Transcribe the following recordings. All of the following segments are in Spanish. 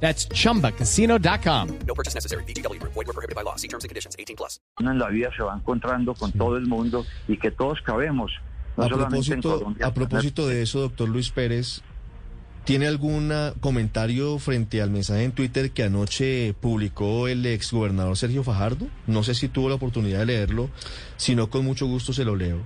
That's chumbacasino.com. No purchase necessary. BGW. Void were prohibited by law. See terms and conditions. 18 plus. en la vida se va encontrando con todo el mundo y que todos cabemos. No A propósito, Colombia. a propósito de eso, doctor Luis Pérez, ¿tiene algún ah, comentario frente al mensaje en Twitter que anoche publicó el exgobernador Sergio Fajardo? No sé si tuvo la oportunidad de leerlo, si no, con mucho gusto se lo leo.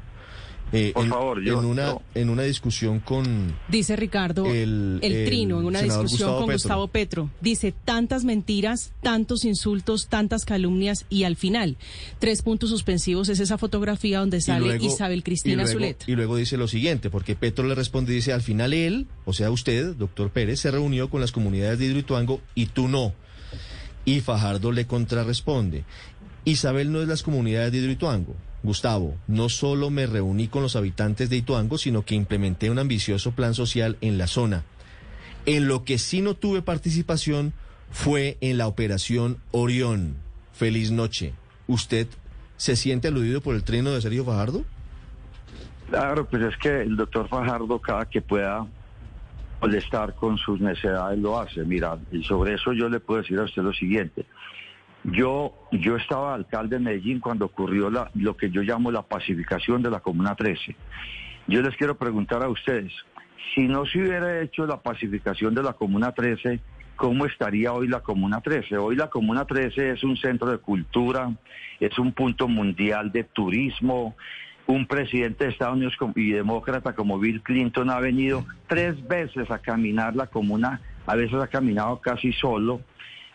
Eh, Por en, favor, yo- en una, yo- en una discusión con... Dice Ricardo, El- el, el trino, en una discusión Gustavo con Petro. Gustavo Petro. Dice tantas mentiras, tantos insultos, tantas calumnias y al final, tres puntos suspensivos es esa fotografía donde y sale luego- Isabel Cristina y luego, Zuleta. Y luego dice lo siguiente, porque Petro le responde dice, al final él, o sea usted, doctor Pérez, se reunió con las comunidades de Hidroituango y tú no. Y Fajardo le contrarresponde, Isabel no es las comunidades de Hidroituango. Gustavo, no solo me reuní con los habitantes de Ituango, sino que implementé un ambicioso plan social en la zona. En lo que sí no tuve participación fue en la operación Orión. Feliz noche. ¿Usted se siente aludido por el trino de Sergio Fajardo? Claro, pues es que el doctor Fajardo cada que pueda molestar con sus necesidades lo hace. Mira, y sobre eso yo le puedo decir a usted lo siguiente. Yo, yo estaba alcalde de Medellín cuando ocurrió la, lo que yo llamo la pacificación de la Comuna 13. Yo les quiero preguntar a ustedes, si no se hubiera hecho la pacificación de la Comuna 13, ¿cómo estaría hoy la Comuna 13? Hoy la Comuna 13 es un centro de cultura, es un punto mundial de turismo. Un presidente de Estados Unidos y demócrata como Bill Clinton ha venido tres veces a caminar la comuna, a veces ha caminado casi solo.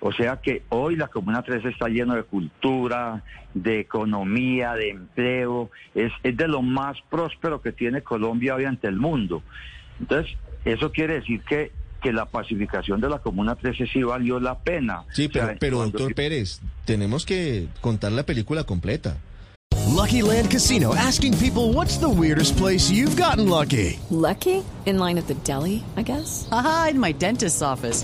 O sea que hoy la Comuna 13 está lleno de cultura, de economía, de empleo, es, es de lo más próspero que tiene Colombia hoy ante el mundo. Entonces, eso quiere decir que, que la pacificación de la Comuna 13 sí valió la pena. Sí, O sea, pero, pero cuando- doctor Pérez, tenemos que contar la película completa. Lucky Land Casino asking people what's the weirdest place you've gotten lucky? Lucky? In line at the deli, I guess? Aha, in my dentist's office.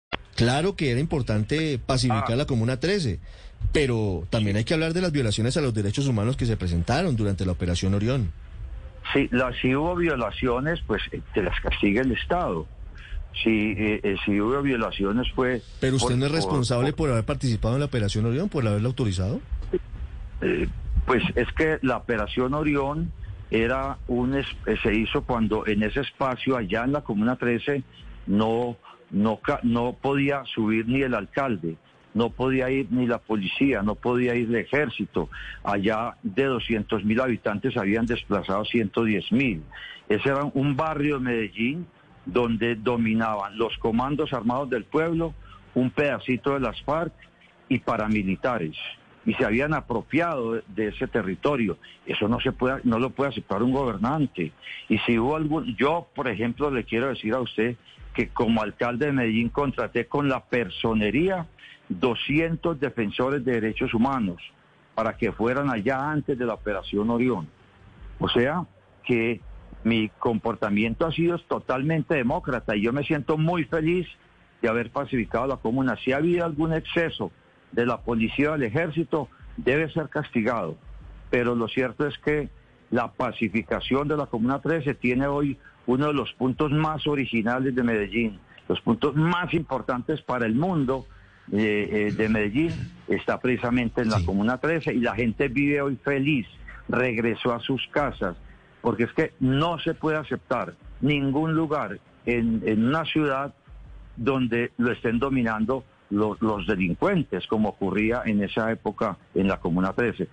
Claro que era importante pacificar Ah. la Comuna 13, pero también hay que hablar de las violaciones a los derechos humanos que se presentaron durante la Operación Orión. Sí, la, si hubo violaciones, pues eh, te las castiga el Estado. Si, eh, eh, si hubo violaciones fue... Pero usted por- no es responsable por- por haber participado en la Operación Orión, por haberla autorizado. eh, pues es que la operación Orión era un se hizo cuando en ese espacio allá en la Comuna 13 no no no podía subir ni el alcalde, no podía ir ni la policía, no podía ir el ejército. Allá de 200 mil habitantes habían desplazado 110 mil. Ese era un barrio de Medellín donde dominaban los comandos armados del pueblo, un pedacito de las FARC y paramilitares y se habían apropiado de ese territorio. Eso no se puede, no lo puede aceptar un gobernante. Y si hubo algún, yo por ejemplo le quiero decir a usted que como alcalde de Medellín contraté con la personería 200 defensores de derechos humanos para que fueran allá antes de la operación Orión. O sea que mi comportamiento ha sido totalmente demócrata y yo me siento muy feliz de haber pacificado la comuna. Si ha habido algún exceso de la policía o del ejército, debe ser castigado. Pero lo cierto es que la pacificación de la Comuna 13 tiene hoy uno de los puntos más originales de Medellín, los puntos más importantes para el mundo eh, eh, de Medellín está precisamente en la Sí. Comuna 13 y la gente vive hoy feliz, regresó a sus casas, porque es que no se puede aceptar ningún lugar en, en una ciudad donde lo estén dominando lo- los delincuentes, como ocurría en esa época en la Comuna 13.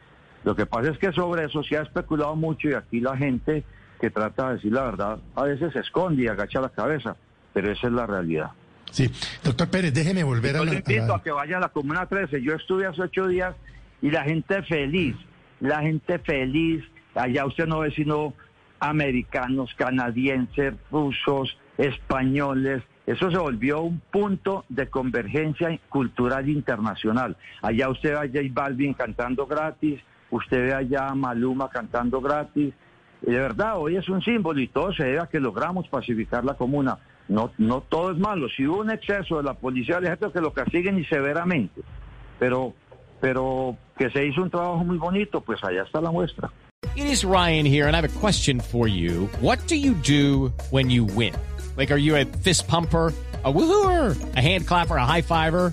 Lo que pasa es que sobre eso se ha especulado mucho y aquí la gente que trata de decir la verdad a veces se esconde y agacha la cabeza. pero esa es la realidad. Sí, doctor Pérez, déjeme volver Yo a la... invito a- a que vaya a la Comuna 13. Yo estuve hace ocho días y la gente feliz, la gente feliz. Allá usted no ve sino americanos, canadienses, rusos, españoles. Eso se volvió un punto de convergencia cultural internacional. Allá usted ve a J Balvin cantando gratis, usted ve allá a Maluma cantando gratis. Y de verdad, hoy es un símbolo y todo se debe a que logramos pacificar la comuna. No, no todo es malo. Si hubo un exceso de la policía del ejército, que lo castiguen y severamente. Pero, pero que se hizo un trabajo muy bonito, pues allá está la muestra. It is Ryan here, and I have a question for you. What do you do when you win? Like, are you a fist pumper? A woohooer, a hand clapper, a high fiver.